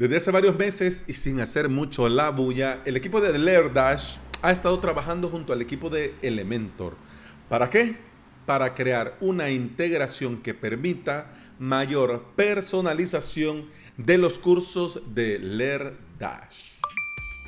Desde hace varios meses y sin hacer mucho la bulla, el equipo de Dash ha estado trabajando junto al equipo de Elementor. ¿Para qué? Para crear una integración que permita mayor personalización de los cursos de Dash.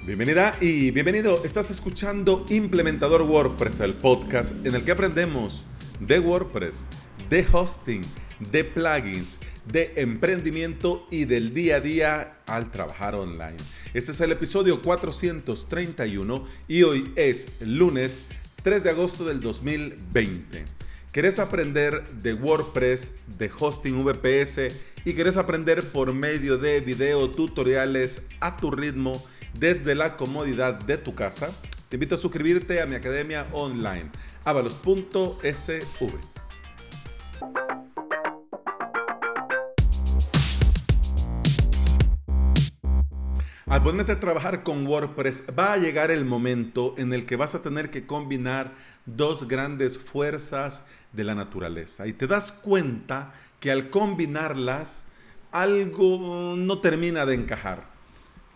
Bienvenida y bienvenido. Estás escuchando Implementador WordPress, el podcast en el que aprendemos de WordPress, de hosting, de plugins de emprendimiento y del día a día al trabajar online. Este es el episodio 431 y hoy es lunes 3 de agosto del 2020. ¿Querés aprender de WordPress, de hosting VPS y querés aprender por medio de video tutoriales a tu ritmo desde la comodidad de tu casa? Te invito a suscribirte a mi academia online, avalos.sv. Al ponerte a trabajar con WordPress va a llegar el momento en el que vas a tener que combinar dos grandes fuerzas de la naturaleza y te das cuenta que al combinarlas algo no termina de encajar.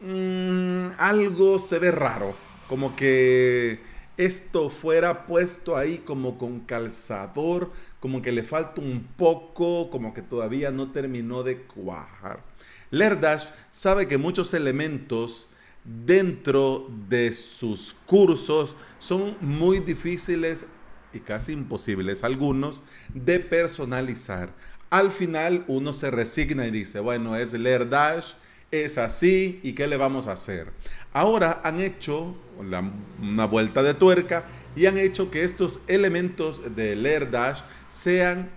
Mm, algo se ve raro, como que esto fuera puesto ahí como con calzador, como que le falta un poco, como que todavía no terminó de cuajar. Lerdash sabe que muchos elementos dentro de sus cursos son muy difíciles y casi imposibles, algunos, de personalizar. Al final uno se resigna y dice, bueno, es Lerdash, es así y qué le vamos a hacer. Ahora han hecho una vuelta de tuerca y han hecho que estos elementos de Lerdash sean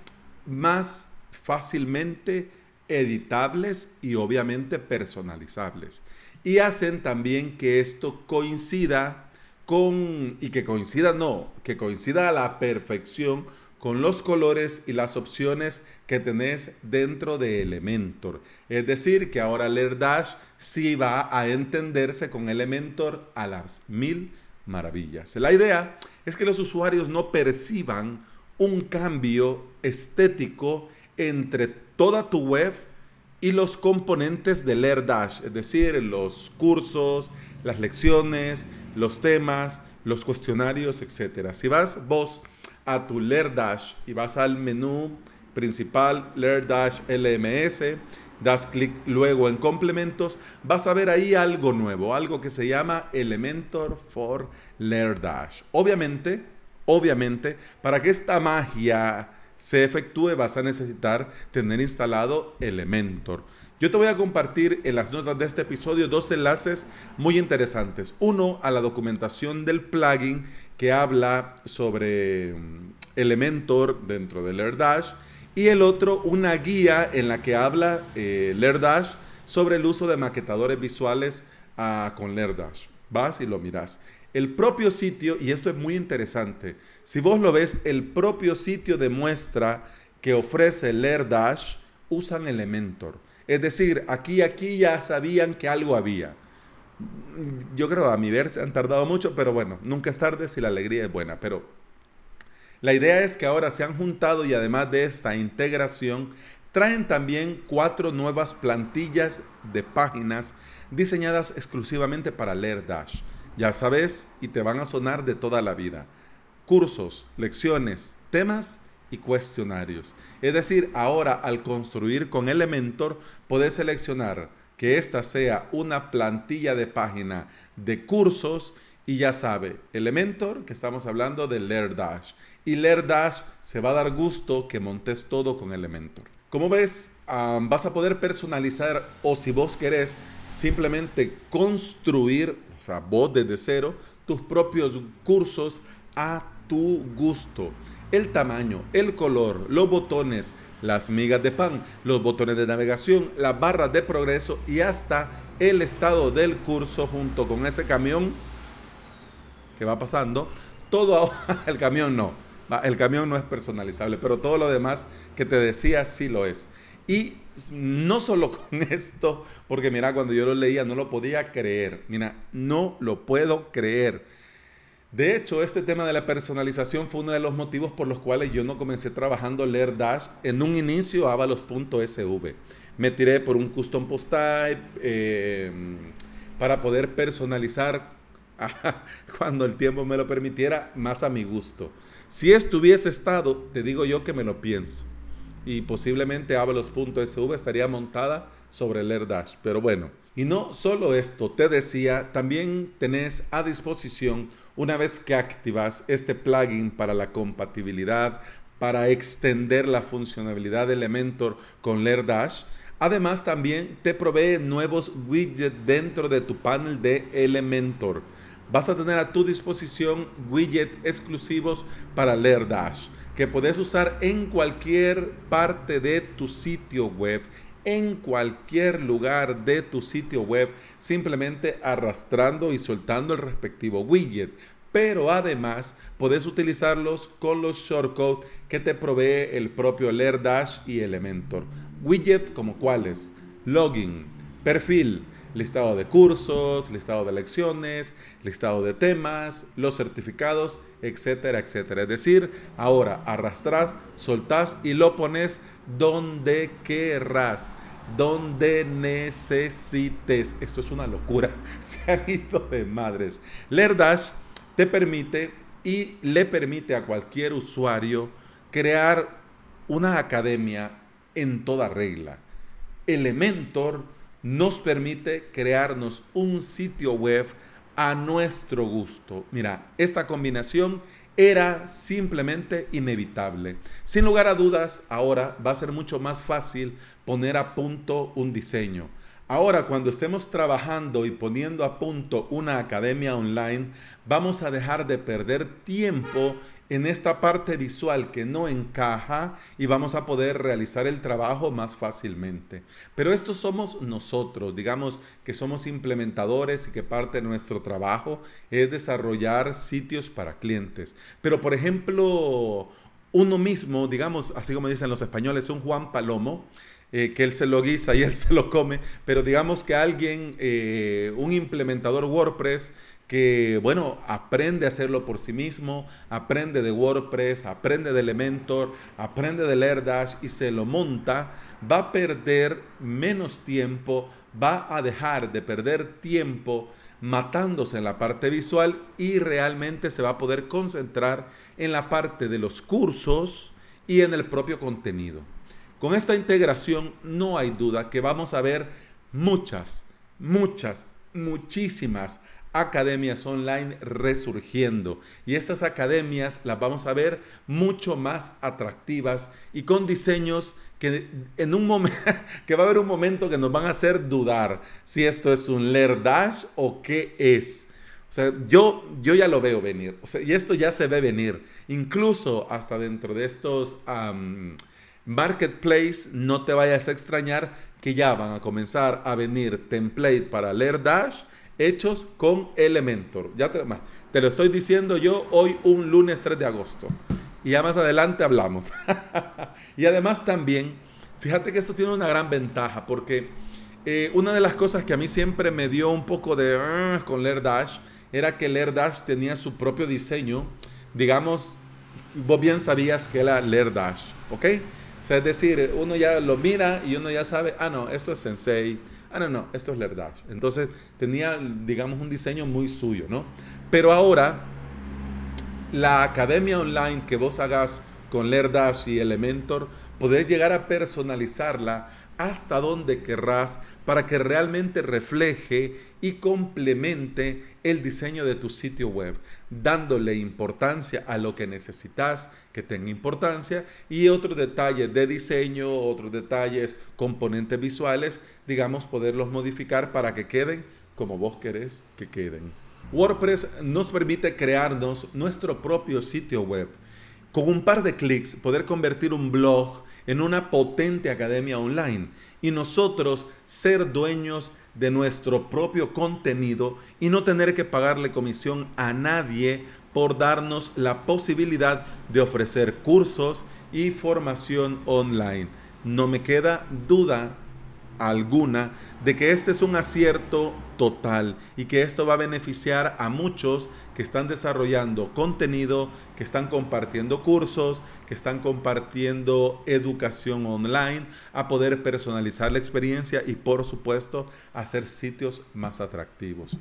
más fácilmente editables y obviamente personalizables. Y hacen también que esto coincida con, y que coincida no, que coincida a la perfección con los colores y las opciones que tenés dentro de Elementor. Es decir, que ahora Dash sí va a entenderse con Elementor a las mil maravillas. La idea es que los usuarios no perciban un cambio estético entre toda tu web y los componentes de Dash, es decir, los cursos, las lecciones, los temas, los cuestionarios, etc. Si vas vos a tu Dash y vas al menú principal Dash LMS, das clic luego en complementos, vas a ver ahí algo nuevo, algo que se llama Elementor for Dash. Obviamente, obviamente, para que esta magia se efectúe vas a necesitar tener instalado Elementor. Yo te voy a compartir en las notas de este episodio dos enlaces muy interesantes. Uno a la documentación del plugin que habla sobre mm, Elementor dentro de Lerdash y el otro una guía en la que habla eh, Lerdash sobre el uso de maquetadores visuales ah, con Lerdash. Vas y lo miras. El propio sitio, y esto es muy interesante, si vos lo ves, el propio sitio demuestra que ofrece Dash usan Elementor. Es decir, aquí aquí ya sabían que algo había. Yo creo, a mi ver, se han tardado mucho, pero bueno, nunca es tarde si la alegría es buena. Pero la idea es que ahora se han juntado y además de esta integración, traen también cuatro nuevas plantillas de páginas diseñadas exclusivamente para Dash. Ya sabes, y te van a sonar de toda la vida. Cursos, lecciones, temas y cuestionarios. Es decir, ahora al construir con Elementor, puedes seleccionar que esta sea una plantilla de página de cursos y ya sabe, Elementor, que estamos hablando de Dash. Y Dash se va a dar gusto que montes todo con Elementor. Como ves, vas a poder personalizar o si vos querés simplemente construir o sea, vos desde cero, tus propios cursos a tu gusto. El tamaño, el color, los botones, las migas de pan, los botones de navegación, las barras de progreso y hasta el estado del curso junto con ese camión que va pasando. Todo el camión no, el camión no es personalizable, pero todo lo demás que te decía sí lo es. Y no solo con esto, porque mira, cuando yo lo leía no lo podía creer. Mira, no lo puedo creer. De hecho, este tema de la personalización fue uno de los motivos por los cuales yo no comencé trabajando Leer Dash en un inicio avalos.sv. me tiré por un custom post type eh, para poder personalizar cuando el tiempo me lo permitiera más a mi gusto. Si esto hubiese estado, te digo yo que me lo pienso. Y posiblemente Avalos.sv estaría montada sobre el AirDash. Pero bueno, y no solo esto, te decía, también tenés a disposición, una vez que activas este plugin para la compatibilidad, para extender la funcionalidad de Elementor con AirDash, además también te provee nuevos widgets dentro de tu panel de Elementor. Vas a tener a tu disposición widgets exclusivos para Leer Dash que puedes usar en cualquier parte de tu sitio web, en cualquier lugar de tu sitio web, simplemente arrastrando y soltando el respectivo widget. Pero además puedes utilizarlos con los shortcodes que te provee el propio Leer Dash y Elementor. Widget como cuáles? Login, perfil, listado de cursos, listado de lecciones, listado de temas, los certificados, etcétera, etcétera. Es decir, ahora arrastras, soltás y lo pones donde querrás, donde necesites. Esto es una locura. Se han ido de madres. LearDash te permite y le permite a cualquier usuario crear una academia en toda regla. Elementor nos permite crearnos un sitio web a nuestro gusto. Mira, esta combinación era simplemente inevitable. Sin lugar a dudas, ahora va a ser mucho más fácil poner a punto un diseño. Ahora, cuando estemos trabajando y poniendo a punto una academia online, vamos a dejar de perder tiempo en esta parte visual que no encaja y vamos a poder realizar el trabajo más fácilmente. Pero estos somos nosotros, digamos que somos implementadores y que parte de nuestro trabajo es desarrollar sitios para clientes. Pero por ejemplo, uno mismo, digamos, así como dicen los españoles, un Juan Palomo, eh, que él se lo guisa y él se lo come, pero digamos que alguien, eh, un implementador WordPress, que, bueno, aprende a hacerlo por sí mismo, aprende de WordPress, aprende de Elementor, aprende de AirDash y se lo monta, va a perder menos tiempo, va a dejar de perder tiempo matándose en la parte visual y realmente se va a poder concentrar en la parte de los cursos y en el propio contenido. Con esta integración no hay duda que vamos a ver muchas, muchas, muchísimas academias online resurgiendo. Y estas academias las vamos a ver mucho más atractivas y con diseños que en un que va a haber un momento que nos van a hacer dudar si esto es un Lear Dash o qué es. O sea, yo, yo ya lo veo venir. O sea, y esto ya se ve venir. Incluso hasta dentro de estos marketplace, no te vayas a extrañar que ya van a comenzar a venir template para Lear Dash hechos con Elementor. Ya te, te, lo estoy diciendo yo hoy un lunes 3 de agosto. Y ya más adelante hablamos. y además también, fíjate que esto tiene una gran ventaja porque eh, una de las cosas que a mí siempre me dio un poco de uh, con Dash era que Dash tenía su propio diseño. Digamos, vos bien sabías que era Dash, ¿ok? O sea, es decir, uno ya lo mira y uno ya sabe, ah, no, esto es Sensei ah, no, no, esto es LearDash. Entonces tenía, digamos, un diseño muy suyo, ¿no? Pero ahora, la academia online que vos hagas con LearDash y Elementor, podés llegar a personalizarla hasta donde querrás para que realmente refleje y complemente el diseño de tu sitio web, dándole importancia a lo que necesitas que tenga importancia y otros detalles de diseño, otros detalles, componentes visuales, digamos, poderlos modificar para que queden como vos querés que queden. WordPress nos permite crearnos nuestro propio sitio web. Con un par de clics poder convertir un blog en una potente academia online y nosotros ser dueños de nuestro propio contenido y no tener que pagarle comisión a nadie por darnos la posibilidad de ofrecer cursos y formación online. No me queda duda alguna de que este es un acierto total y que esto va a beneficiar a muchos que están desarrollando contenido, que están compartiendo cursos, que están compartiendo educación online, a poder personalizar la experiencia y por supuesto hacer sitios más atractivos.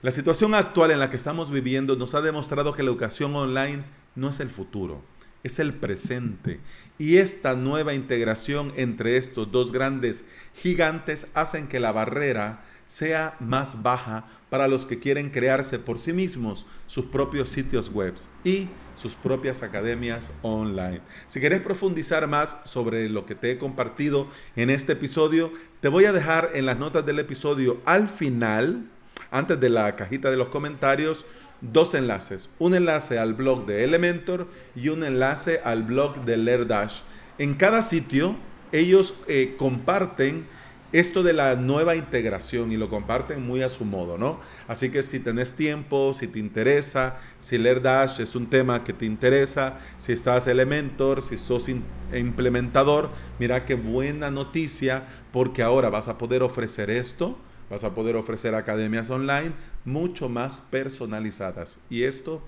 La situación actual en la que estamos viviendo nos ha demostrado que la educación online no es el futuro es el presente. Y esta nueva integración entre estos dos grandes gigantes hacen que la barrera sea más baja para los que quieren crearse por sí mismos sus propios sitios web y sus propias academias online. Si querés profundizar más sobre lo que te he compartido en este episodio, te voy a dejar en las notas del episodio al final, antes de la cajita de los comentarios, dos enlaces. Un enlace al blog de Elementor y un enlace al blog de LearDash. En cada sitio ellos eh, comparten esto de la nueva integración y lo comparten muy a su modo, ¿no? Así que si tenés tiempo, si te interesa, si LearDash es un tema que te interesa, si estás Elementor, si sos implementador, mira qué buena noticia porque ahora vas a poder ofrecer esto Vas a poder ofrecer academias online mucho más personalizadas. Y esto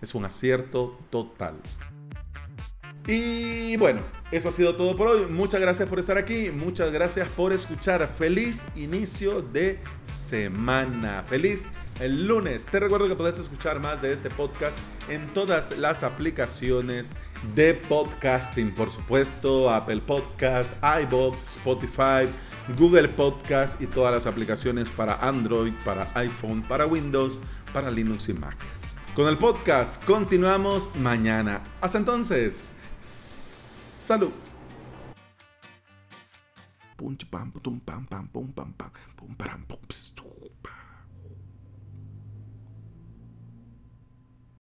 es un acierto total. Y bueno, eso ha sido todo por hoy. Muchas gracias por estar aquí. Muchas gracias por escuchar. Feliz inicio de semana. Feliz el lunes. Te recuerdo que puedes escuchar más de este podcast en todas las aplicaciones de podcasting. Por supuesto, Apple Podcast, iBox, Spotify. Google Podcast y todas las aplicaciones para Android, para iPhone, para Windows, para Linux y Mac. Con el podcast continuamos mañana. Hasta entonces, salud. pam, pam, pam, pam, pam, pam, pam, pam,